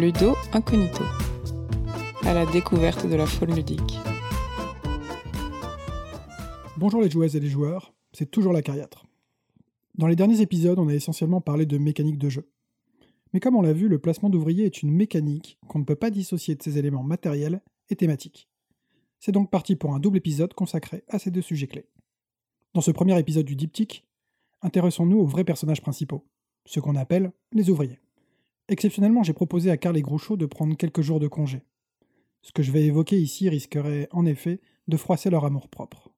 Ludo Incognito, à la découverte de la faune ludique. Bonjour les joueuses et les joueurs, c'est toujours la cariatre. Dans les derniers épisodes, on a essentiellement parlé de mécanique de jeu. Mais comme on l'a vu, le placement d'ouvriers est une mécanique qu'on ne peut pas dissocier de ses éléments matériels et thématiques. C'est donc parti pour un double épisode consacré à ces deux sujets clés. Dans ce premier épisode du diptyque, intéressons-nous aux vrais personnages principaux, ce qu'on appelle les ouvriers. Exceptionnellement, j'ai proposé à Carl et Groucho de prendre quelques jours de congé. Ce que je vais évoquer ici risquerait, en effet, de froisser leur amour-propre.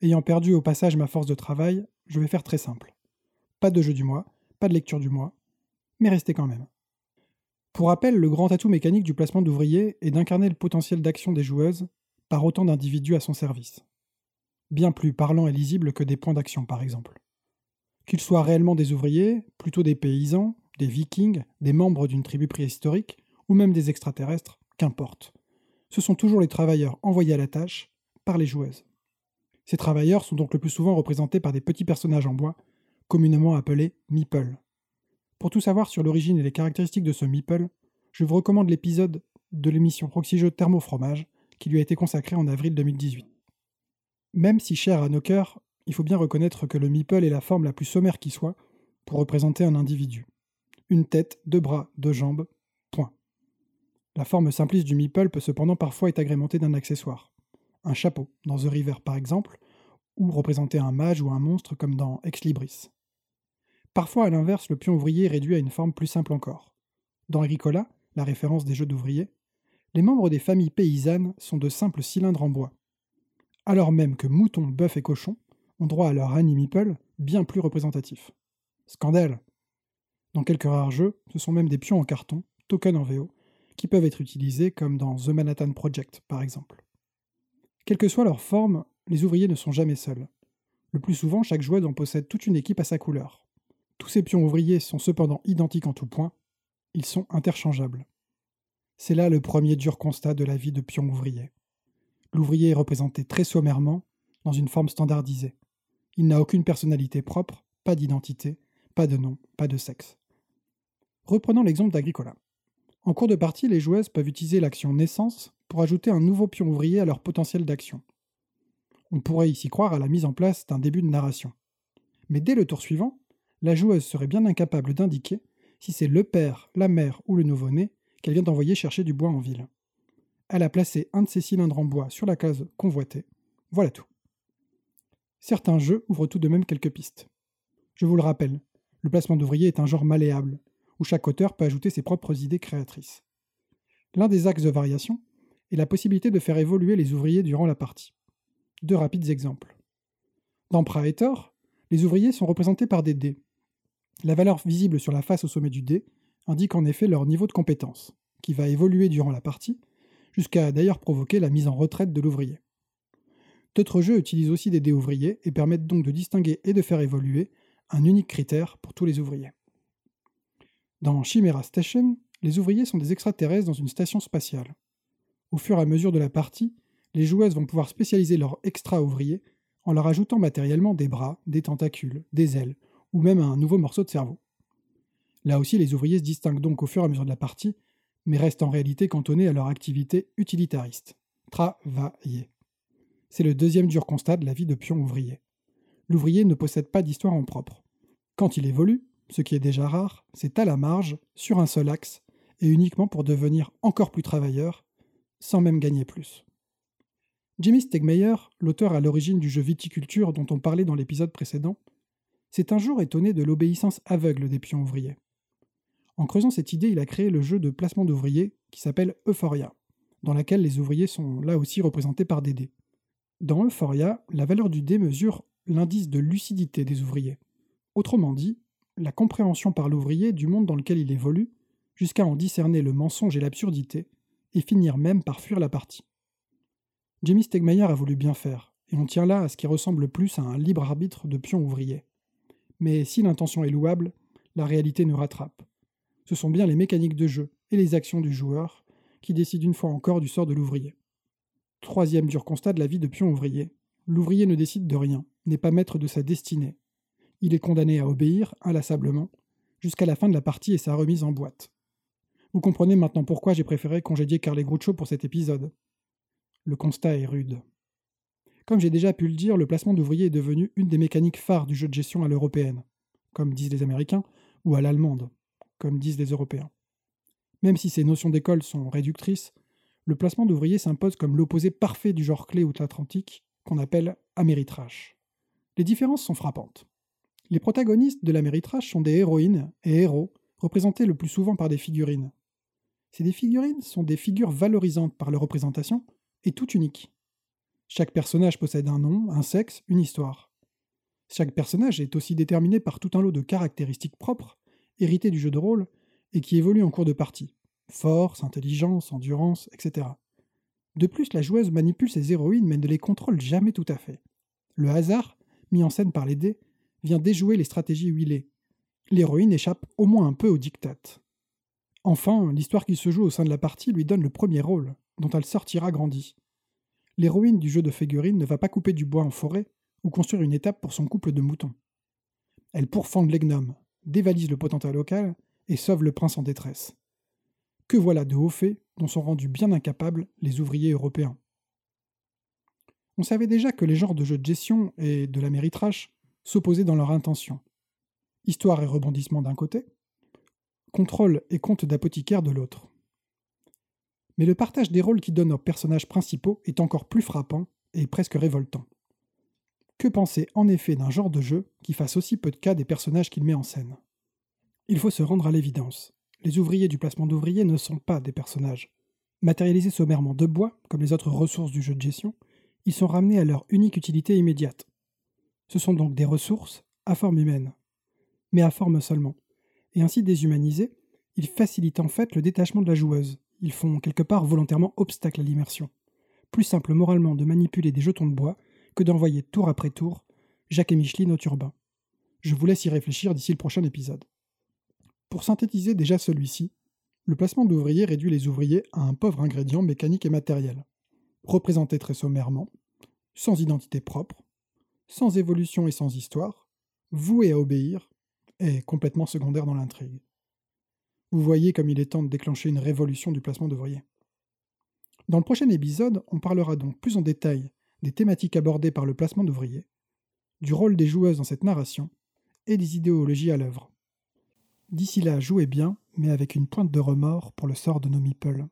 Ayant perdu au passage ma force de travail, je vais faire très simple. Pas de jeu du mois, pas de lecture du mois, mais restez quand même. Pour rappel, le grand atout mécanique du placement d'ouvriers est d'incarner le potentiel d'action des joueuses par autant d'individus à son service. Bien plus parlant et lisible que des points d'action, par exemple. Qu'ils soient réellement des ouvriers, plutôt des paysans, des vikings, des membres d'une tribu préhistorique, ou même des extraterrestres, qu'importe. Ce sont toujours les travailleurs envoyés à la tâche par les joueuses. Ces travailleurs sont donc le plus souvent représentés par des petits personnages en bois, communément appelés meeple. Pour tout savoir sur l'origine et les caractéristiques de ce meeple, je vous recommande l'épisode de l'émission Proxy Jeux Thermo Fromage qui lui a été consacré en avril 2018. Même si cher à nos cœurs, il faut bien reconnaître que le meeple est la forme la plus sommaire qui soit pour représenter un individu. Une tête, deux bras, deux jambes, point. La forme simpliste du meeple peut cependant parfois être agrémentée d'un accessoire un chapeau, dans The River par exemple, ou représenter un mage ou un monstre comme dans Ex Libris. Parfois, à l'inverse, le pion ouvrier est réduit à une forme plus simple encore. Dans Agricola, la référence des jeux d'ouvriers, les membres des familles paysannes sont de simples cylindres en bois. Alors même que moutons, bœufs et cochons ont droit à leur animipel bien plus représentatif. Scandale Dans quelques rares jeux, ce sont même des pions en carton, tokens en VO, qui peuvent être utilisés comme dans The Manhattan Project par exemple. Quelle que soit leur forme, les ouvriers ne sont jamais seuls. Le plus souvent, chaque joueur en possède toute une équipe à sa couleur. Tous ces pions ouvriers sont cependant identiques en tout point, ils sont interchangeables. C'est là le premier dur constat de la vie de pion ouvrier. L'ouvrier est représenté très sommairement, dans une forme standardisée. Il n'a aucune personnalité propre, pas d'identité, pas de nom, pas de sexe. Reprenons l'exemple d'Agricola. En cours de partie, les joueuses peuvent utiliser l'action naissance pour ajouter un nouveau pion ouvrier à leur potentiel d'action. On pourrait ici croire à la mise en place d'un début de narration. Mais dès le tour suivant, la joueuse serait bien incapable d'indiquer si c'est le père, la mère ou le nouveau-né qu'elle vient d'envoyer chercher du bois en ville. Elle a placé un de ses cylindres en bois sur la case convoitée. Voilà tout. Certains jeux ouvrent tout de même quelques pistes. Je vous le rappelle, le placement d'ouvrier est un genre malléable, où chaque auteur peut ajouter ses propres idées créatrices. L'un des axes de variation et la possibilité de faire évoluer les ouvriers durant la partie. Deux rapides exemples. Dans Praetor, les ouvriers sont représentés par des dés. La valeur visible sur la face au sommet du dé indique en effet leur niveau de compétence, qui va évoluer durant la partie, jusqu'à d'ailleurs provoquer la mise en retraite de l'ouvrier. D'autres jeux utilisent aussi des dés ouvriers et permettent donc de distinguer et de faire évoluer un unique critère pour tous les ouvriers. Dans Chimera Station, les ouvriers sont des extraterrestres dans une station spatiale. Au fur et à mesure de la partie, les joueuses vont pouvoir spécialiser leurs extra-ouvriers en leur ajoutant matériellement des bras, des tentacules, des ailes, ou même un nouveau morceau de cerveau. Là aussi, les ouvriers se distinguent donc au fur et à mesure de la partie, mais restent en réalité cantonnés à leur activité utilitariste. Travailler. C'est le deuxième dur constat de la vie de pion ouvrier. L'ouvrier ne possède pas d'histoire en propre. Quand il évolue, ce qui est déjà rare, c'est à la marge, sur un seul axe, et uniquement pour devenir encore plus travailleur, sans même gagner plus. Jimmy Stegmeyer, l'auteur à l'origine du jeu Viticulture dont on parlait dans l'épisode précédent, s'est un jour étonné de l'obéissance aveugle des pions ouvriers. En creusant cette idée, il a créé le jeu de placement d'ouvriers qui s'appelle Euphoria, dans laquelle les ouvriers sont là aussi représentés par des dés. Dans Euphoria, la valeur du dé mesure l'indice de lucidité des ouvriers. Autrement dit, la compréhension par l'ouvrier du monde dans lequel il évolue, jusqu'à en discerner le mensonge et l'absurdité, et finir même par fuir la partie. Jamie Stegmeyer a voulu bien faire, et on tient là à ce qui ressemble plus à un libre arbitre de pion ouvrier. Mais si l'intention est louable, la réalité nous rattrape. Ce sont bien les mécaniques de jeu et les actions du joueur qui décident une fois encore du sort de l'ouvrier. Troisième dur constat de la vie de pion ouvrier. L'ouvrier ne décide de rien, n'est pas maître de sa destinée. Il est condamné à obéir, inlassablement, jusqu'à la fin de la partie et sa remise en boîte. Vous comprenez maintenant pourquoi j'ai préféré congédier Carly Groucho pour cet épisode. Le constat est rude. Comme j'ai déjà pu le dire, le placement d'ouvriers est devenu une des mécaniques phares du jeu de gestion à l'européenne, comme disent les Américains, ou à l'allemande, comme disent les Européens. Même si ces notions d'école sont réductrices, le placement d'ouvriers s'impose comme l'opposé parfait du genre clé outre-Atlantique qu'on appelle Améritrash. Les différences sont frappantes. Les protagonistes de l'Améritrash sont des héroïnes et héros, représentés le plus souvent par des figurines. Ces figurines sont des figures valorisantes par leur représentation et toutes uniques. Chaque personnage possède un nom, un sexe, une histoire. Chaque personnage est aussi déterminé par tout un lot de caractéristiques propres, héritées du jeu de rôle, et qui évoluent en cours de partie. Force, intelligence, endurance, etc. De plus, la joueuse manipule ses héroïnes mais ne les contrôle jamais tout à fait. Le hasard, mis en scène par les dés, déjouer les stratégies huilées. L'héroïne échappe au moins un peu au diktat. Enfin, l'histoire qui se joue au sein de la partie lui donne le premier rôle, dont elle sortira grandie l'héroïne du jeu de figurines ne va pas couper du bois en forêt ou construire une étape pour son couple de moutons. Elle pourfende les gnomes, dévalise le potentat local et sauve le prince en détresse. Que voilà de hauts faits dont sont rendus bien incapables les ouvriers européens. On savait déjà que les genres de jeux de gestion et de la s'opposaient dans leur intention. Histoire et rebondissement d'un côté, contrôle et compte d'apothicaire de l'autre mais le partage des rôles qui donne aux personnages principaux est encore plus frappant et presque révoltant. Que penser en effet d'un genre de jeu qui fasse aussi peu de cas des personnages qu'il met en scène? Il faut se rendre à l'évidence. Les ouvriers du placement d'ouvriers ne sont pas des personnages. Matérialisés sommairement de bois, comme les autres ressources du jeu de gestion, ils sont ramenés à leur unique utilité immédiate. Ce sont donc des ressources à forme humaine, mais à forme seulement. Et ainsi déshumanisés, ils facilitent en fait le détachement de la joueuse, ils font quelque part volontairement obstacle à l'immersion. Plus simple moralement de manipuler des jetons de bois que d'envoyer tour après tour Jacques et Micheline au turbin. Je vous laisse y réfléchir d'ici le prochain épisode. Pour synthétiser déjà celui-ci, le placement d'ouvriers réduit les ouvriers à un pauvre ingrédient mécanique et matériel, représenté très sommairement, sans identité propre, sans évolution et sans histoire, voué à obéir, et complètement secondaire dans l'intrigue. Vous voyez comme il est temps de déclencher une révolution du placement d'ouvriers. Dans le prochain épisode, on parlera donc plus en détail des thématiques abordées par le placement d'ouvriers, du rôle des joueuses dans cette narration et des idéologies à l'œuvre. D'ici là, jouez bien, mais avec une pointe de remords pour le sort de nos meeples.